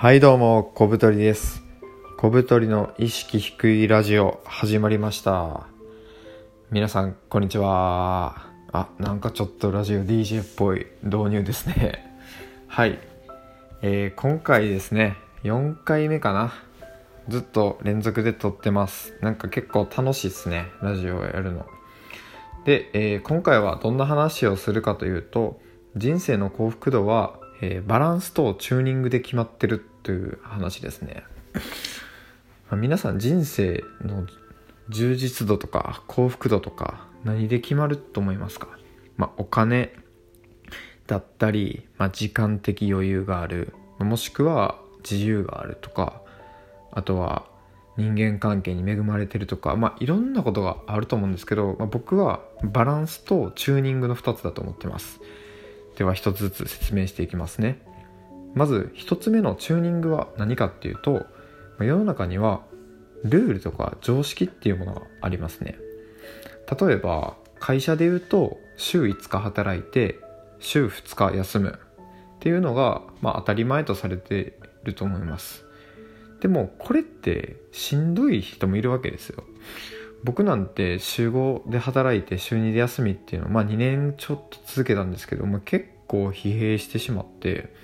はいどうも、小太りです。小太りの意識低いラジオ始まりました。皆さん、こんにちは。あ、なんかちょっとラジオ DJ っぽい導入ですね。はい。えー今回ですね、4回目かな。ずっと連続で撮ってます。なんか結構楽しいですね、ラジオをやるの。で、えー今回はどんな話をするかというと人生の幸福度は、えーバランスとチューニングで決まってるという話ですね、ま皆さん人生の充実度とか幸福度とか何で決まると思いますか、まあ、お金だったり、まあ、時間的余裕がある。もしくは自由があるとかあとは人間関係に恵まれてるとか、まあ、いろんなことがあると思うんですけど、まあ、僕はバランスとチューニングの2つだと思ってます。では1つずつ説明していきますね。まず1つ目のチューニングは何かっていうと世の中にはルールとか常識っていうものがありますね。例えば会社で言うと週5日働いて週2日休む。っていうのが、まあ、当たり前とされてると思います。でもこれってしんどい人もいるわけですよ。僕なんて週5で働いて週2で休みっていうのをまあ2年ちょっと続けたんですけど、まあ、結構疲弊してしまって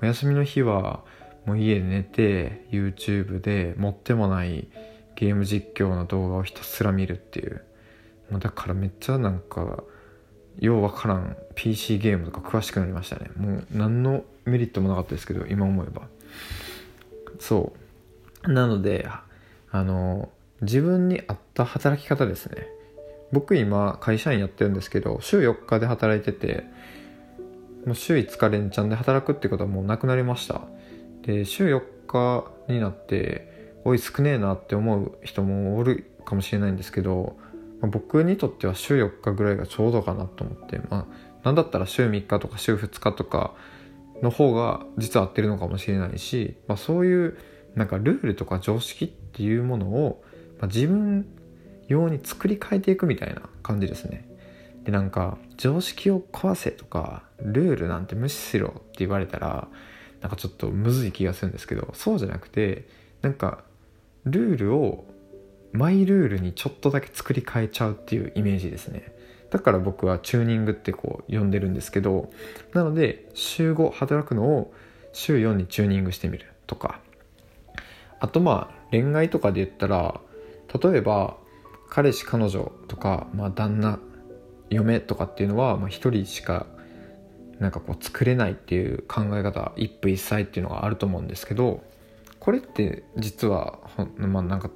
まあ休みの日はもう家で寝て YouTube で持ってもないゲーム実況の動画をひたすら見るっていう。まだからめっちゃなんかようわからん PC ゲームとか詳しくなりましたね。もう何のメリットもなかったですけど今思えば。そう。なのであの自分に合った働き方ですね。僕今会社員やってるんですけど週4日で働いててもう週5日連チャンで働くってことはもうなくなりました。で週4日になっておい少ねえなって思う人もおるかもしれないんですけど、まあ僕にとっては週4日ぐらいがちょうどかなと思ってまあなんだったら週3日とか週2日とかの方が実は合ってるのかもしれないし、まあ、そういうなんかルールとか常識っていうものを、まあ、自分用に作り変えていくみたいな感じですね。でなんか常識を壊せとかルールなんて無視しろって言われたらなんかちょっとむずい気がするんですけどそうじゃなくてなんかルールをマイルールにちょっとだけ作り変えちゃうっていうイメージですね。だから僕はチューニングってこう呼んでるんですけどなので週5働くのを週4にチューニングしてみるとか。あとまあ恋愛とかで言ったら例えば彼氏彼女とか、まあ、旦那嫁とかっていうのは、まあ、1人しかなんかこう作れないっていう考え方一夫一妻っていうのがあると思うんですけどこれって実はほんまあなんか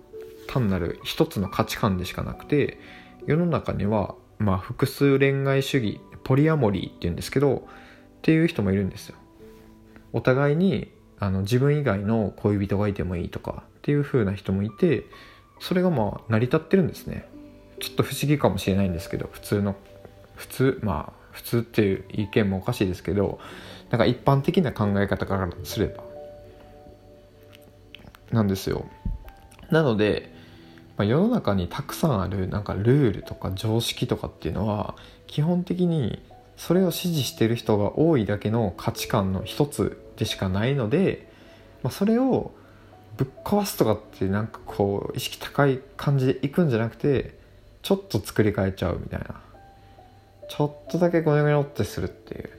単なる一つの価値観でしかなくて世の中にはまあ複数恋愛主義ポリアモリーっていうんですけどっていう人もいるんですよ。お互いにあの自分以外の恋人がいてもいいとかっていう風な人もいてそれがまあ成り立ってるんですね。ちょっと不思議かもしれないんですけど普通の普通まあ普通っていう意見もおかしいですけどなんか一般的な考え方からすれば。なんですよ。なので、まあ、世の中にたくさんあるなんかルールとか常識とかっていうのは基本的にそれを支持してる人が多いだけの価値観の一つでしかないので、まあ、それをぶっ壊すとかってなんかこう意識高い感じでいくんじゃなくてちょっと作り変えちゃうみたいな。ちょっとだけゴニョゴニョってするっていう。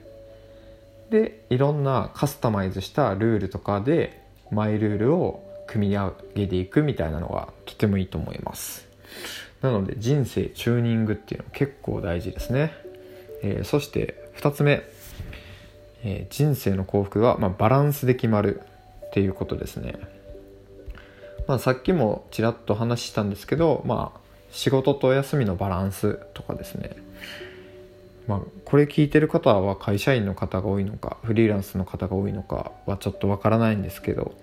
でいろんなカスタマイズしたルールとかでマイルールを組み上げていくみたいなのがとてもいいと思います。なので人生チューニングっていうのは結構大事ですね、えーそして2つ目、えー人生の幸福は、まあ、バランスで決まるっていうことですね。まあ、さっきもちらっと話したんですけど、まあ、仕事と休みのバランスとかですね、まあ、これ聞いてる方は会社員の方が多いのかフリーランスの方が多いのかはちょっとわからないんですけど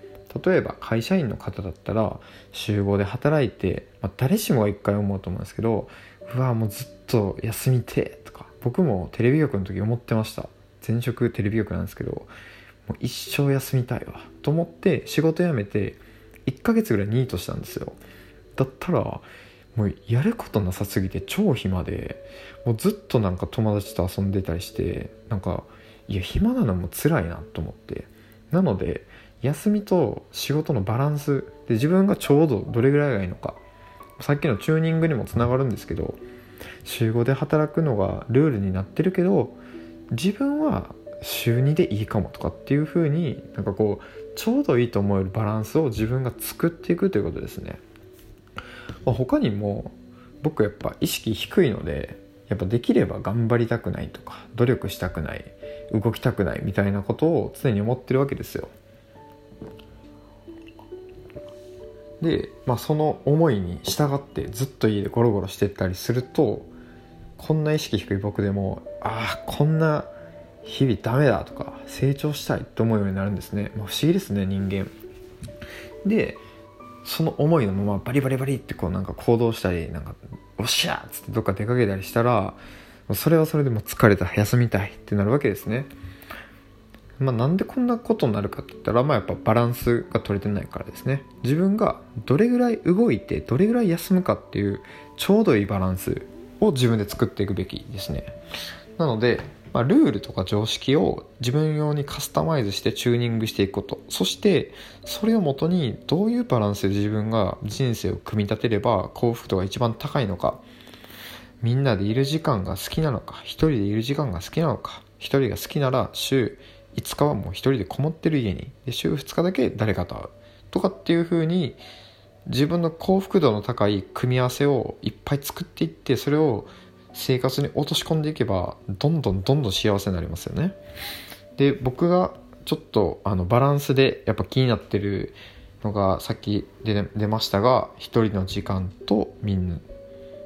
例えば会社員の方だったら週5で働いて、まあ、誰しもが一回思うと思うんですけどうわもうずっと休みてとか僕もテレビ局の時思ってました。前職テレビ局なんですけどもう一生休みたいわと思って仕事辞めて1ヶ月ぐらいニートしたんですよ。だったらもうやることなさすぎて超暇でもうずっとなんか友達と遊んでたりしてなんかいや暇なのも辛いなと思って。なので休みと仕事のバランスで自分がちょうどどれぐらいがいいのかさっきのチューニングにもつながるんですけど週5で働くのがルールになってるけど自分は週2でいいかもとかっていう風になんかこうちょうどいいと思えるバランスを自分が作っていくということですね、まあ、他にも僕やっぱ意識低いのでやっぱできれば頑張りたくないとか努力したくない動きたくないみたいなことを常に思ってるわけですよ。で、まあ、その思いに従ってずっと家でゴロゴロしてったりするとこんな意識低い僕でもああこんな日々ダメだとか成長したいと思うようになるんですね、まあ、不思議ですね人間。でその思いのままバリバリバリってこうなんか行動したりなんかおっしゃっつってどっか出かけたりしたらそれはそれでも疲れた休みたいってなるわけですね。まあ、なんでこんなことになるかって言ったら、まあ、やっぱバランスが取れてないからですね。自分がどれぐらい動いてどれぐらい休むかっていうちょうどいいバランスを自分で作っていくべきですね。なので、まあ、ルールとか常識を自分用にカスタマイズしてチューニングしていくこと。そしてそれをもとにどういうバランスで自分が人生を組み立てれば幸福度が一番高いのか。みんなでいる時間が好きなのか一人でいる時間が好きなのか。一人が好きなら週5日はもう一人でこもってる家に。で週2日だけ誰かと会う。とかっていう風に自分の幸福度の高い組み合わせをいっぱい作っていってそれを生活に落とし込んでいけばどんどんどんどん幸せになりますよね。で僕がちょっとあのバランスでやっぱ気になってるのがさっきで出ましたが一人の時間とみんな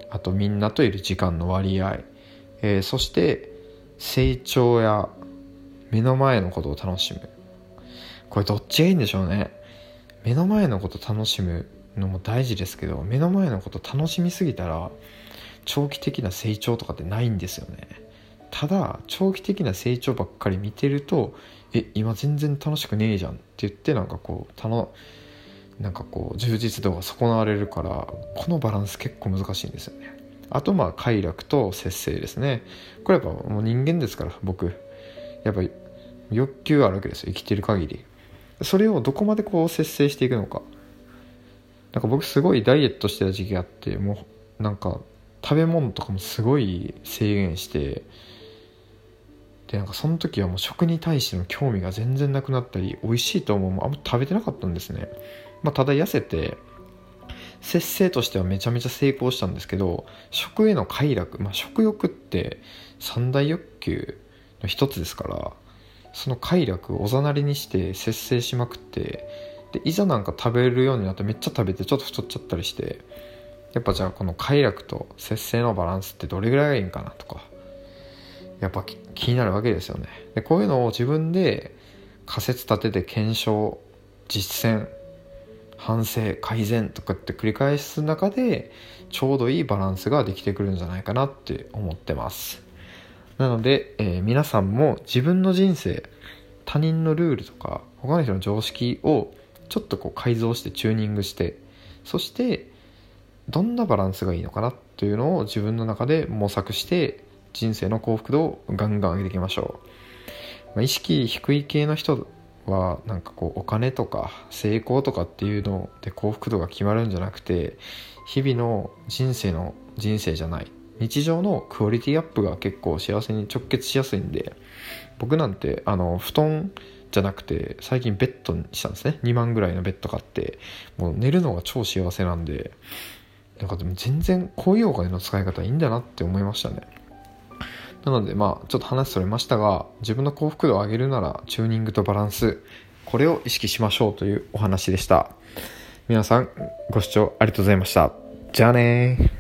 あとみんなといる時間の割合、えー、そして成長や目の前のことを楽しむ。これどっちがいいんでしょうね。目の前のこと楽しむのも大事ですけど目の前のこと楽しみすぎたら長期的な成長とかってないんですよね。ただ長期的な成長ばっかり見てるとえ今全然楽しくねえじゃんって言ってなんかこうたのなんかこう充実度が損なわれるからこのバランス結構難しいんですよね。あとまあ快楽と節制ですね。これやっぱもう人間ですから僕。やっぱ欲求あるわけですよ。生きてる限り。それをどこまでこう節制していくのか。なんか僕すごいダイエットしてた時期があってもうなんか食べ物とかもすごい制限してでなんかその時はもう食に対しての興味が全然なくなったり美味しいと思うもあんま食べてなかったんですね、まあ、ただ痩せて節制としてはめちゃめちゃ成功したんですけど食への快楽、まあ、食欲って三大欲求の一つですからその快楽をおざなりにして節制しまくってでいざなんか食べるようになってめっちゃ食べてちょっと太っちゃったりしてやっぱじゃあこの快楽と節制のバランスってどれぐらいがいいんかなとかやっぱ気になるわけですよね。でこういうのを自分で仮説立てて検証実践反省改善とかって繰り返す中でちょうどいいバランスができてくるんじゃないかなって思ってます。なので、えー、皆さんも自分の人生他人のルールとか他の人の常識をちょっとこう改造してチューニングしてそしてどんなバランスがいいのかなというのを自分の中で模索して人生の幸福度をガンガン上げていきましょう、まあ、意識低い系の人はなんかこうお金とか成功とかっていうので幸福度が決まるんじゃなくて日々の人生の人生じゃない。日常のクオリティアップが結構幸せに直結しやすいんで僕なんてあの布団じゃなくて最近ベッドにしたんですね。2万ぐらいのベッド買ってもう寝るのが超幸せなんでなんかでも全然こういうお金の使い方いいんだなって思いましたね。なのでまあちょっと話それましたが自分の幸福度を上げるならチューニングとバランスこれを意識しましょうというお話でした。皆さんご視聴ありがとうございました。じゃあね